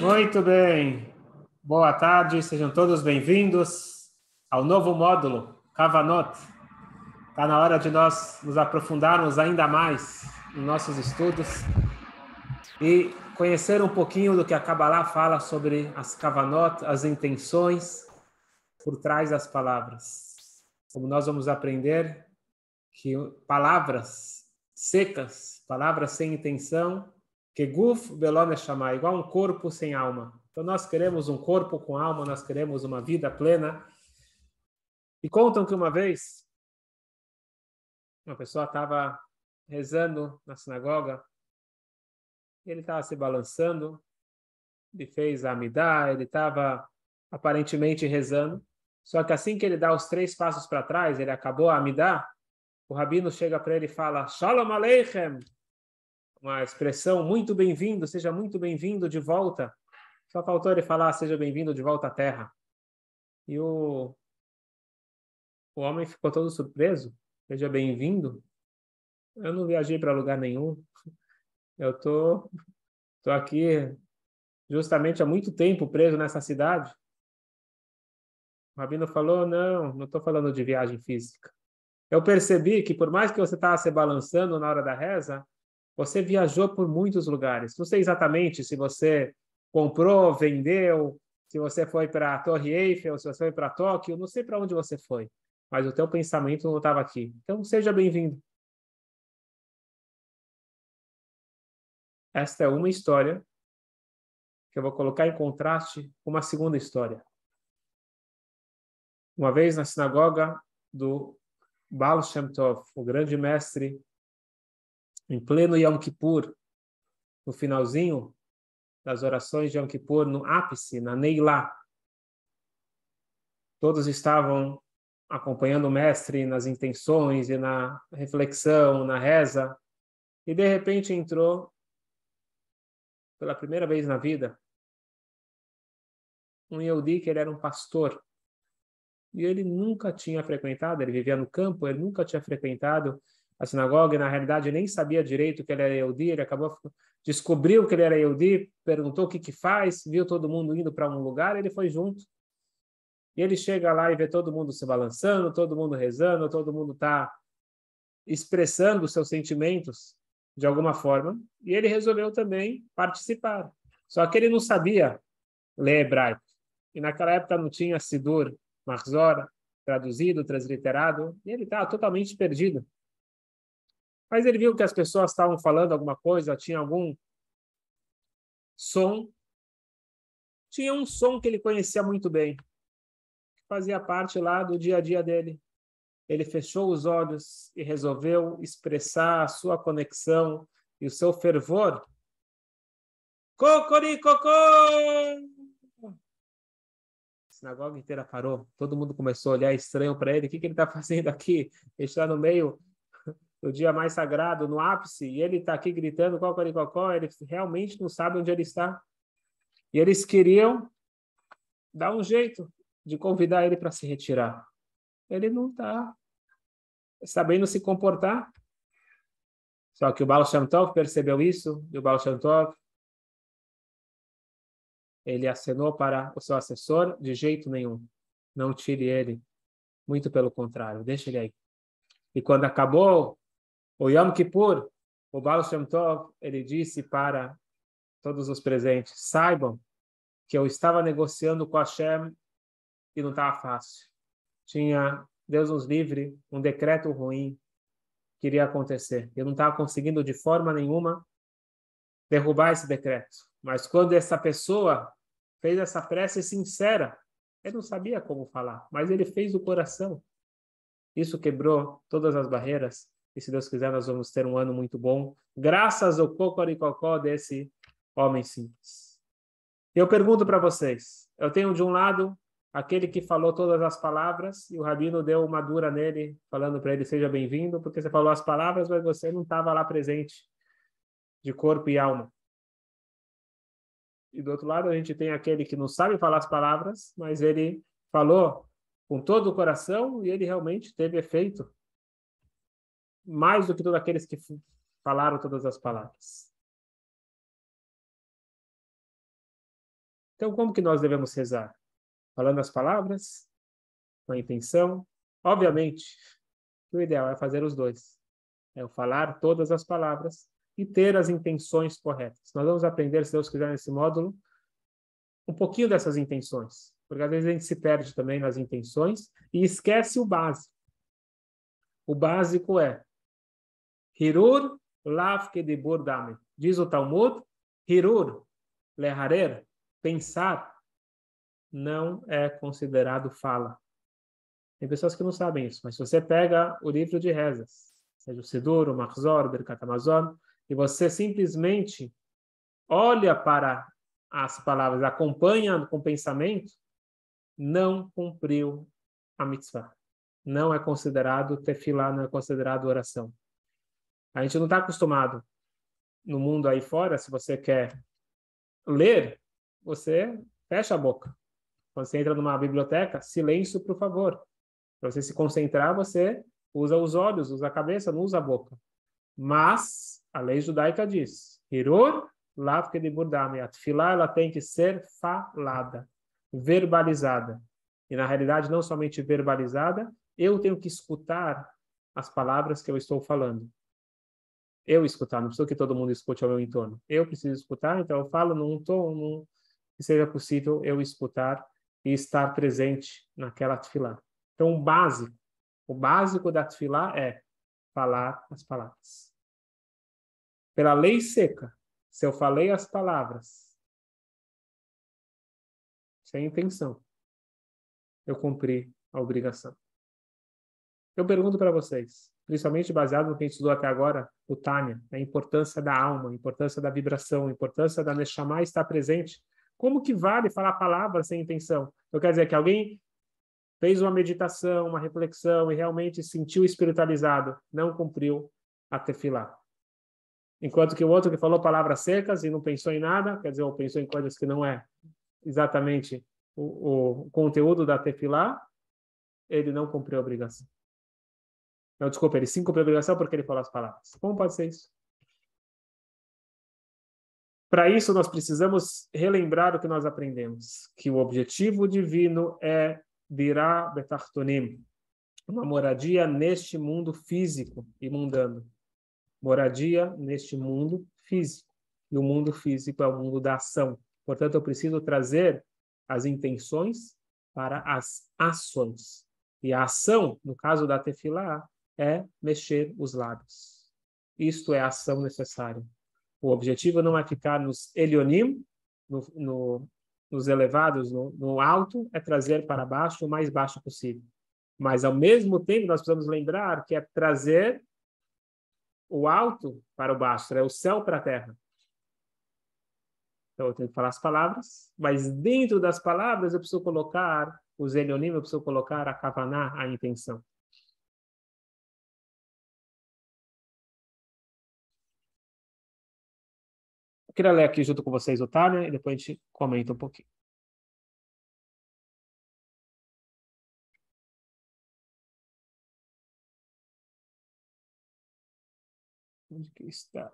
Muito bem. Boa tarde, sejam todos bem-vindos ao novo módulo, Kavanot. Está na hora de nós nos aprofundarmos ainda mais nos nossos estudos e conhecer um pouquinho do que a Kabbalah fala sobre as Kavanot, as intenções por trás das palavras. Como nós vamos aprender que palavras secas, palavras sem intenção, que guf belone chamar, igual um corpo sem alma. Então nós queremos um corpo com alma, nós queremos uma vida plena. E contam que uma vez uma pessoa estava rezando na sinagoga, ele estava se balançando, ele fez a amidá, ele estava aparentemente rezando, só que assim que ele dá os três passos para trás, ele acabou a amidá, o rabino chega para ele e fala, Shalom Aleichem, uma expressão muito bem-vindo, seja muito bem-vindo de volta. Só faltou ele falar, seja bem-vindo de volta à Terra. E o, o homem ficou todo surpreso, seja bem-vindo. Eu não viajei para lugar nenhum. Eu tô, tô aqui justamente há muito tempo preso nessa cidade. O Rabino falou, não, não estou falando de viagem física. Eu percebi que por mais que você estava se balançando na hora da reza, você viajou por muitos lugares. Não sei exatamente se você comprou, vendeu, se você foi para a Torre Eiffel, se você foi para Tóquio, não sei para onde você foi, mas o teu pensamento não estava aqui. Então, seja bem-vindo. Esta é uma história que eu vou colocar em contraste com uma segunda história. Uma vez na sinagoga do Baal Shem Tov, o grande mestre em pleno Yom Kippur, no finalzinho das orações de Yom Kippur, no ápice, na Neilá. Todos estavam acompanhando o mestre nas intenções e na reflexão, na reza, e de repente entrou, pela primeira vez na vida, um Yehudi que ele era um pastor. E ele nunca tinha frequentado, ele vivia no campo, ele nunca tinha frequentado a sinagoga e na realidade nem sabia direito que ele era Yehudi, ele acabou descobriu que ele era Yehudi, perguntou o que que faz, viu todo mundo indo para um lugar, ele foi junto. E ele chega lá e vê todo mundo se balançando, todo mundo rezando, todo mundo está expressando seus sentimentos de alguma forma, e ele resolveu também participar. Só que ele não sabia ler hebraico. E naquela época não tinha Sidur, Marzora, traduzido, transliterado, e ele estava totalmente perdido. Mas ele viu que as pessoas estavam falando alguma coisa, tinha algum som. Tinha um som que ele conhecia muito bem, que fazia parte lá do dia a dia dele. Ele fechou os olhos e resolveu expressar a sua conexão e o seu fervor. Cocoricocô! A sinagoga inteira parou. Todo mundo começou a olhar estranho para ele. O que, que ele está fazendo aqui? Ele está no meio no dia mais sagrado, no ápice, e ele está aqui gritando cocoricocó, ele realmente não sabe onde ele está. E eles queriam dar um jeito de convidar ele para se retirar. Ele não está sabendo se comportar. Só que o Baal Shem Tov percebeu isso, e o Baal Shem Tov, ele acenou para o seu assessor, de jeito nenhum, não tire ele, muito pelo contrário, deixe ele aí. E quando acabou o Yom Kippur, o Baal Shem Tov, ele disse para todos os presentes, saibam que eu estava negociando com Hashem e não estava fácil. Tinha, Deus nos livre, um decreto ruim que iria acontecer. Eu não estava conseguindo de forma nenhuma derrubar esse decreto. Mas quando essa pessoa fez essa prece sincera, ele não sabia como falar, mas ele fez o coração. Isso quebrou todas as barreiras e se Deus quiser, nós vamos ter um ano muito bom, graças ao cocoricocó desse homem simples. Eu pergunto para vocês: eu tenho de um lado aquele que falou todas as palavras e o rabino deu uma dura nele, falando para ele: seja bem-vindo, porque você falou as palavras, mas você não estava lá presente, de corpo e alma. E do outro lado, a gente tem aquele que não sabe falar as palavras, mas ele falou com todo o coração e ele realmente teve efeito mais do que todos aqueles que falaram todas as palavras. Então, como que nós devemos rezar? Falando as palavras, com a intenção. Obviamente, o ideal é fazer os dois. É falar todas as palavras e ter as intenções corretas. Nós vamos aprender, se Deus quiser, nesse módulo, um pouquinho dessas intenções. Porque às vezes a gente se perde também nas intenções e esquece o básico. O básico é Hirur lav kedibur dame. Diz o Talmud, Hirur, leharer, pensar, não é considerado fala. Tem pessoas que não sabem isso, mas se você pega o livro de rezas, seja o Sidur, o Machzor, o Birkat Amazon, e você simplesmente olha para as palavras, acompanha com pensamento, não cumpriu a mitzvah. Não é considerado tefilá, não é considerado oração. A gente não está acostumado no mundo aí fora, se você quer ler, você fecha a boca. Quando você entra numa biblioteca, silêncio, por favor. Para você se concentrar, você usa os olhos, usa a cabeça, não usa a boca. Mas a lei judaica diz: Hirur lavke de burdame. A ela tem que ser falada, verbalizada. E na realidade, não somente verbalizada, eu tenho que escutar as palavras que eu estou falando. Eu escutar, não preciso que todo mundo escute ao meu entorno. Eu preciso escutar, então eu falo num tom que seja possível eu escutar e estar presente naquela tefilá. Então, o básico, o básico da tefilá é falar as palavras. Pela lei seca, se eu falei as palavras sem intenção, eu cumpri a obrigação. Eu pergunto para vocês, principalmente baseado no que a gente estudou até agora, o Tânia, a importância da alma, a importância da vibração, a importância da Neshama estar presente. Como que vale falar palavras sem intenção? Eu quero dizer que alguém fez uma meditação, uma reflexão e realmente sentiu espiritualizado, não cumpriu a tefilá. Enquanto que o outro que falou palavras secas e não pensou em nada, quer dizer, ou pensou em coisas que não é exatamente o, o conteúdo da tefilá, ele não cumpriu a obrigação. Não, desculpa, ele sim cumpriu a obrigação porque ele falou as palavras. Como pode ser isso? Para isso, nós precisamos relembrar o que nós aprendemos, que o objetivo divino é virá betartonim, uma moradia neste mundo físico e mundano moradia neste mundo físico. E o mundo físico é o mundo da ação. Portanto, eu preciso trazer as intenções para as ações. E a ação, no caso da tefilá, é mexer os lábios. Isto é a ação necessária. O objetivo não é ficar nos elionim, no, no, nos elevados, no, no alto, é trazer para baixo o mais baixo possível. Mas, ao mesmo tempo, nós precisamos lembrar que é trazer o alto para o baixo, é o céu para a terra. Então eu tenho que falar as palavras, mas dentro das palavras eu preciso colocar os elionim, eu preciso colocar a kavaná, a intenção. Queria ler aqui junto com vocês o Tânia e depois a gente comenta um pouquinho. Onde que está?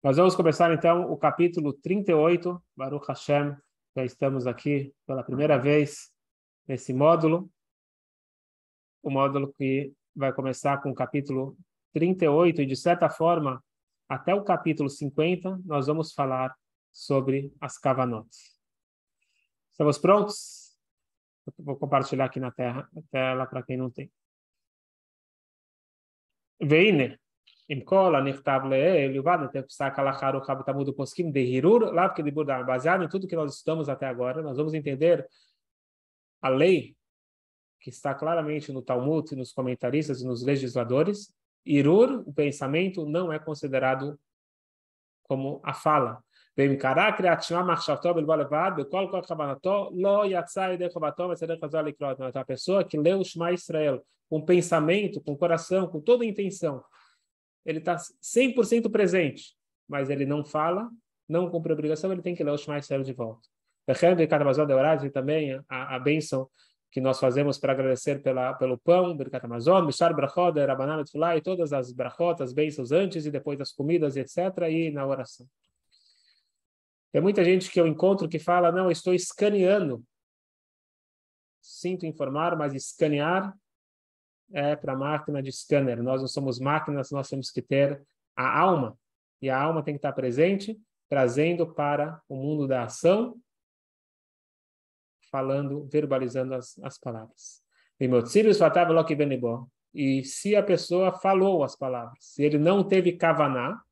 Nós vamos começar então o capítulo 38, Baruch Hashem. Já estamos aqui pela primeira vez nesse módulo. O módulo que vai começar com o capítulo 38 e, de certa forma, até o capítulo 50, nós vamos falar sobre as Kavanotes. Estamos prontos? vou compartilhar aqui na tela para quem não tem. והנה, עם כל הנכתב לעיל, יובן את פסק הלכה ארוכה בתלמוד ופוסקים דהירור, לאו כדיבור דעה. Baseado em tudo que nós estamos até agora, nós vamos entender a lei que está claramente no Talmud, nos comentaristas e nos legisladores. Irur, o pensamento, não é considerado como a fala. A pessoa que lê o Shema Israel com pensamento, com coração, com toda a intenção, ele está 100% presente, mas ele não fala, não cumpre obrigação, ele tem que ler o Shema Israel de volta. E também a, a bênção que nós fazemos para agradecer pela, pelo pão, Birkat Amazon, Mishar Brachot, Rabanan e todas as brachot, as bênçãos antes e depois das comidas, etc., e na oração. Tem muita gente que eu encontro que fala, não, estou escaneando. Sinto informar, mas escanear é para máquina de scanner. Nós não somos máquinas, nós temos que ter a alma. E a alma tem que estar presente, trazendo para o mundo da ação, falando, verbalizando as, as palavras. E se a pessoa falou as palavras, se ele não teve kavaná,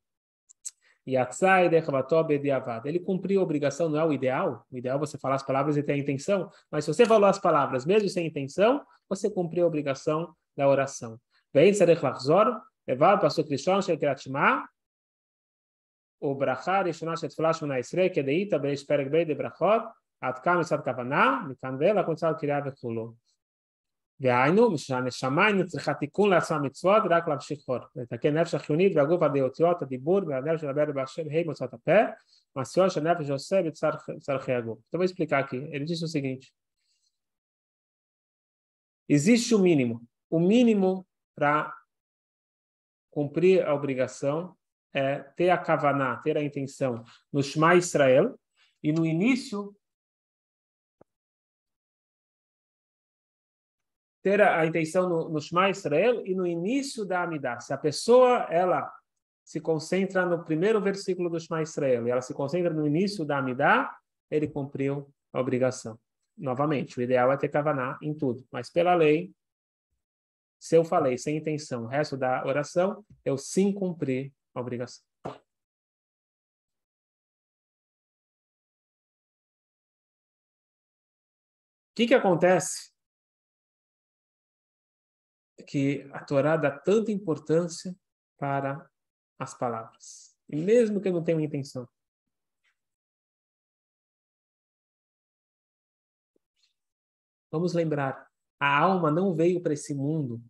ele cumpriu a obrigação, não é o ideal. O ideal é você falar as palavras e ter a intenção. Mas se você falou as palavras mesmo sem intenção, você cumpriu a obrigação da oração. O Brachar, Rishonah Shet Flash Mona Isre, que deita, Beis Perek Bey de Brachot, Atkam Esad Kavaná, Mikan Vela, Kontzal Kiryah Vechulot. דהיינו, שהנשמה אינה צריכה תיקון לעצמה מצוות, רק להמשיך עוד. לתקן נפש החיונית והגוף הדעותיות, הדיבור והנפש שלדבר בהשם, הם מוצאות הפה, מעשיות שהנפש עושה בצרכי הגוף. Então vou explicar aqui. Ele disse o seguinte. Existe o mínimo. O mínimo para cumprir a obrigação é ter a kavaná, ter a intenção no Shema Israel, e no início ter a intenção no, no Shema Israel e no início da Amidah. Se a pessoa ela se concentra no primeiro versículo do Shema Israel e ela se concentra no início da Amidah, ele cumpriu a obrigação. Novamente, o ideal é ter Kavaná em tudo, mas pela lei, se eu falei sem intenção o resto da oração, eu sim cumpri a obrigação. O que, que acontece que a Torá dá tanta importância para as palavras. E mesmo que eu não tenha uma intenção. Vamos lembrar, a alma não veio para esse mundo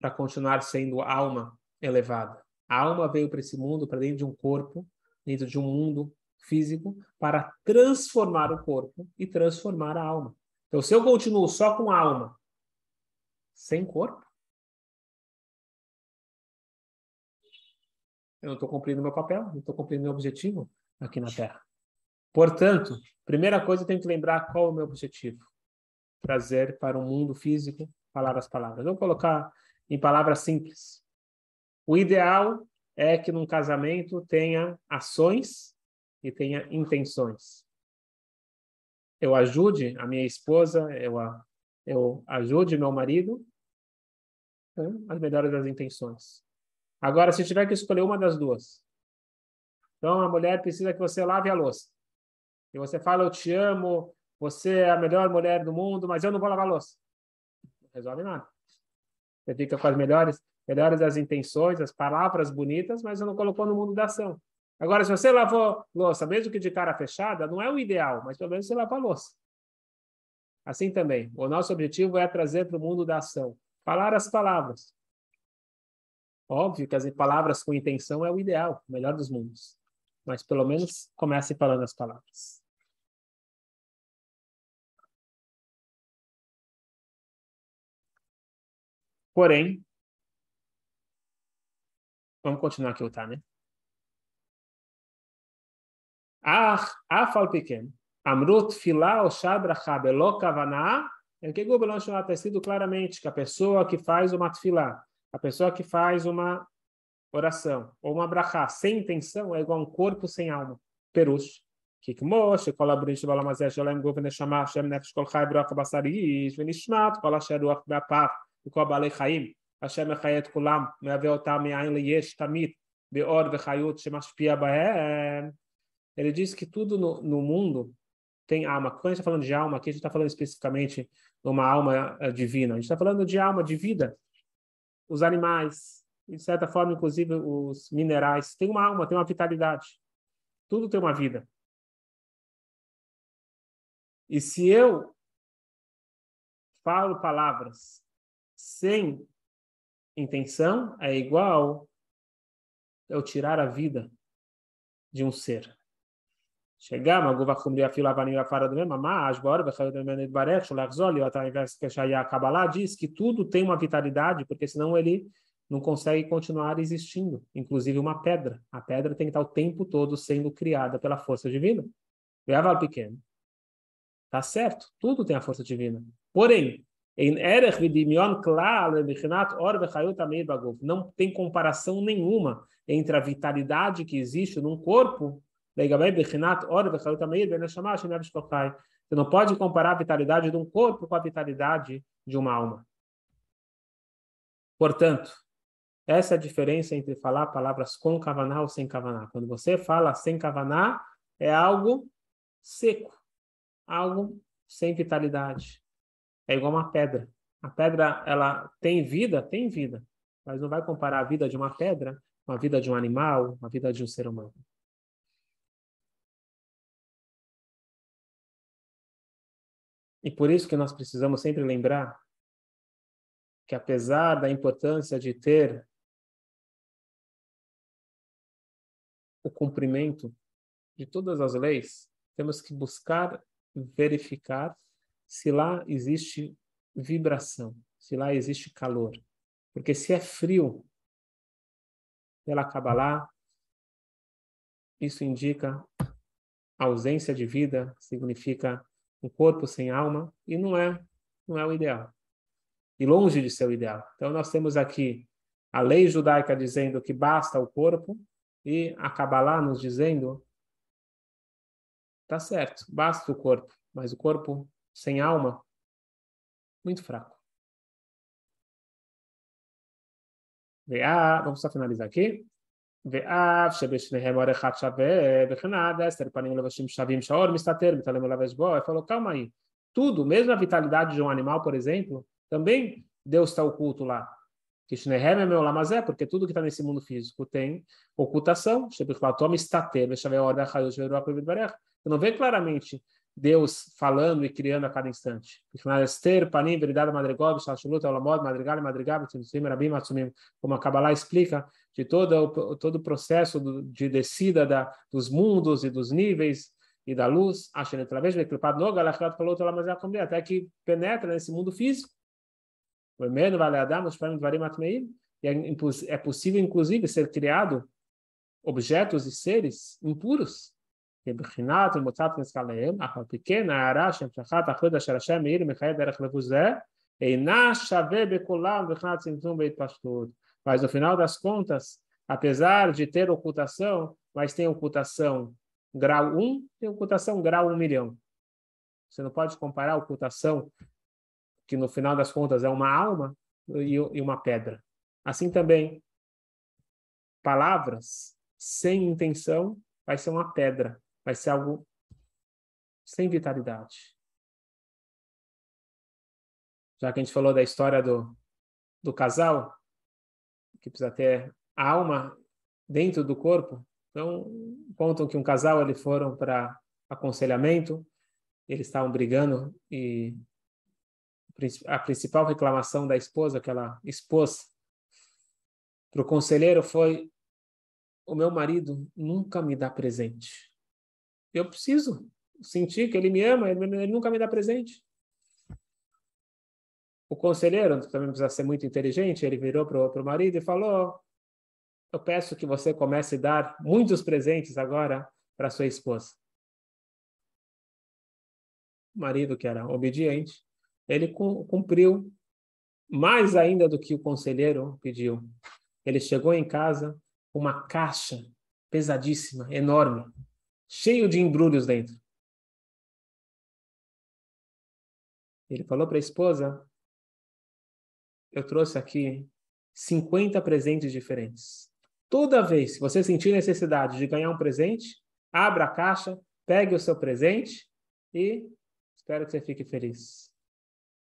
para continuar sendo alma elevada. A alma veio para esse mundo, para dentro de um corpo, dentro de um mundo físico, para transformar o corpo e transformar a alma. Então, se eu continuo só com a alma, sem corpo, eu não estou cumprindo meu papel, não estou cumprindo meu objetivo aqui na Terra. Portanto, primeira coisa, eu tenho que lembrar qual é o meu objetivo. Trazer para o mundo físico falar as palavras. Vou colocar em palavras simples. O ideal é que num casamento tenha ações e tenha intenções. Eu ajude a minha esposa, eu a eu ajude meu marido né, as melhores das intenções. Agora, se tiver que escolher uma das duas, então a mulher precisa que você lave a louça. E você fala, eu te amo, você é a melhor mulher do mundo, mas eu não vou lavar a louça. Não resolve nada. Você fica com as melhores, melhores das intenções, as palavras bonitas, mas você não colocou no mundo da ação. Agora, se você lavou louça, mesmo que de cara fechada, não é o ideal, mas pelo menos você lava a louça. Assim também, o nosso objetivo é trazer para o mundo da ação. Falar as palavras. Óbvio que as palavras com intenção é o ideal, o melhor dos mundos. Mas pelo menos comece falando as palavras. Porém, vamos continuar aqui o tá, né? Ah, afal pequeno. Amrut filá o shabra shadrachab elo é kavanah. É Está escrito claramente que a pessoa que faz uma tefilá, a pessoa que faz uma oração ou uma brachá sem intenção é igual a um corpo sem alma. Perus. Kikmosh, kol abrish balamazé shalem gov neshama shem nefesh kol chai bruach basarish venishmat kol asher ruach beapav v'kol balei chaim asher mechaya kulam meave otam me'ain leyesh tamit beor v'chayut shemashpia bahem Ele diz que tudo no, no mundo tem alma. Quando a gente está falando de alma, aqui a gente está falando especificamente de uma alma eh, divina. A gente está falando de alma de vida. Os animais, de certa forma, inclusive os minerais, têm uma alma, têm uma vitalidade. Tudo tem uma vida. E se eu falo palavras sem intenção, é igual eu tirar a vida de um ser. שגם הגוף החומרי אפילו אבנים ועפר אדומים, ממש, בora וחיות ממנו יתברך, שולח זול, להיות ao invés que a Kabbalah diz que tudo tem uma vitalidade, porque senão ele não consegue continuar existindo, inclusive uma pedra. A pedra tem que estar o tempo todo sendo criada pela força divina. Veaval pequeno. Tá certo, tudo tem a força divina. Porém, em Erech Vidimion Klal, não tem comparação nenhuma entre a vitalidade que existe num corpo você não pode comparar a vitalidade de um corpo com a vitalidade de uma alma. Portanto, essa é a diferença entre falar palavras com kavaná ou sem kavaná. Quando você fala sem kavaná, é algo seco, algo sem vitalidade. É igual uma pedra. A pedra, ela tem vida? Tem vida. Mas não vai comparar a vida de uma pedra com a vida de um animal, a vida de um ser humano. E por isso que nós precisamos sempre lembrar que apesar da importância de ter o cumprimento de todas as leis, temos que buscar verificar se lá existe vibração, se lá existe calor. Porque se é frio pela Kabbalah, isso indica ausência de vida, significa um corpo sem alma e não é não é o ideal. E longe de ser o ideal. Então nós temos aqui a lei judaica dizendo que basta o corpo e a Kabbalah nos dizendo tá certo, basta o corpo, mas o corpo sem alma muito fraco. Vamos só finalizar aqui. ואף שבשניהם אור אחד שווה, וכן עד עשר פנים לבשים שווים שהאור מסתתר, מתעלם ולבש בו, ele falou, calma aí, tudo, mesmo a vitalidade de um animal, por exemplo, também Deus está oculto lá. Que Shnehem é meu lamazé, porque tudo que está nesse mundo físico tem ocultação. Você não vê claramente Deus falando e criando a cada instante. Como a Kabbalah explica, de todo o, todo o processo de descida da, dos mundos e dos níveis e da luz, é é, até que penetra nesse mundo físico. E é, é possível, inclusive, ser criado objetos e seres impuros. pequena mas no final das contas, apesar de ter ocultação, mas tem ocultação grau 1, tem ocultação grau 1 milhão. Você não pode comparar a ocultação, que no final das contas é uma alma, e, e uma pedra. Assim também, palavras sem intenção vai ser uma pedra, vai ser algo sem vitalidade. Já que a gente falou da história do, do casal, que precisa ter a alma dentro do corpo, então contam que um casal eles foram para aconselhamento, eles estavam brigando e a principal reclamação da esposa que ela expôs para o conselheiro foi: o meu marido nunca me dá presente. Eu preciso sentir que ele me ama, ele, ele nunca me dá presente. O conselheiro também precisa ser muito inteligente, ele virou para o marido e falou: Eu peço que você comece a dar muitos presentes agora para sua esposa. O marido, que era obediente, ele cumpriu mais ainda do que o conselheiro pediu. Ele chegou em casa com uma caixa pesadíssima, enorme, cheio de embrulhos dentro. Ele falou para a esposa: Eu trouxe aqui 50 presentes diferentes. Toda vez que você sentir necessidade de ganhar um presente, abra a caixa, pegue o seu presente e espero que você fique feliz.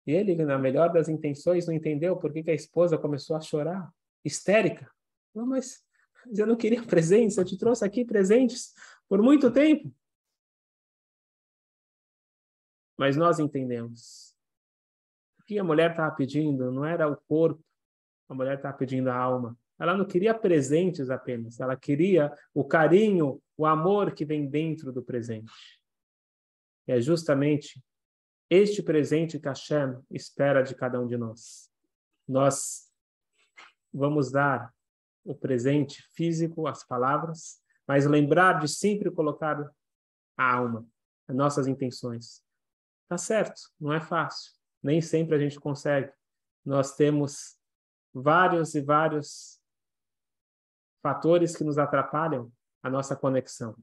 E ele, na melhor das intenções, não entendeu por que, que a esposa começou a chorar, histérica. Não, mas eu não queria presentes, eu te trouxe aqui presentes por muito tempo. Mas nós entendemos. Que a mulher estava pedindo não era o corpo, a mulher estava pedindo a alma. Ela não queria presentes apenas, ela queria o carinho, o amor que vem dentro do presente. E é justamente este presente que Hashem espera de cada um de nós. Nós vamos dar o presente físico, as palavras, mas lembrar de sempre colocar a alma, as nossas intenções. Tá certo, não é fácil. Nem sempre a gente consegue. Nós temos vários e vários fatores que nos atrapalham a nossa conexão.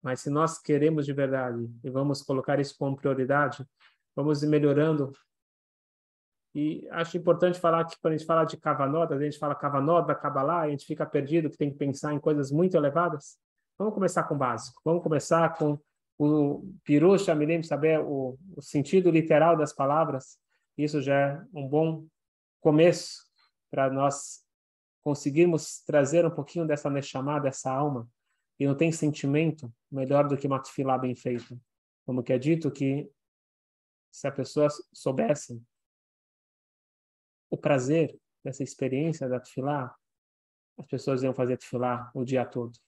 Mas se nós queremos de verdade e vamos colocar isso como prioridade, vamos ir melhorando. E acho importante falar que quando a gente fala de Kavanot, a gente fala Kavanot da Kabbalah, a gente fica perdido, que tem que pensar em coisas muito elevadas. Vamos começar com o básico. Vamos começar com o Pirush Amilim, saber o, o sentido literal das palavras. Isso já é um bom começo para nós conseguirmos trazer um pouquinho dessa Neshama, dessa alma, e não tem sentimento melhor do que uma tefilá bem feita. Como que é dito que se a pessoa soubesse o prazer dessa experiência da tefilá, as pessoas iam fazer tefilá o dia todo.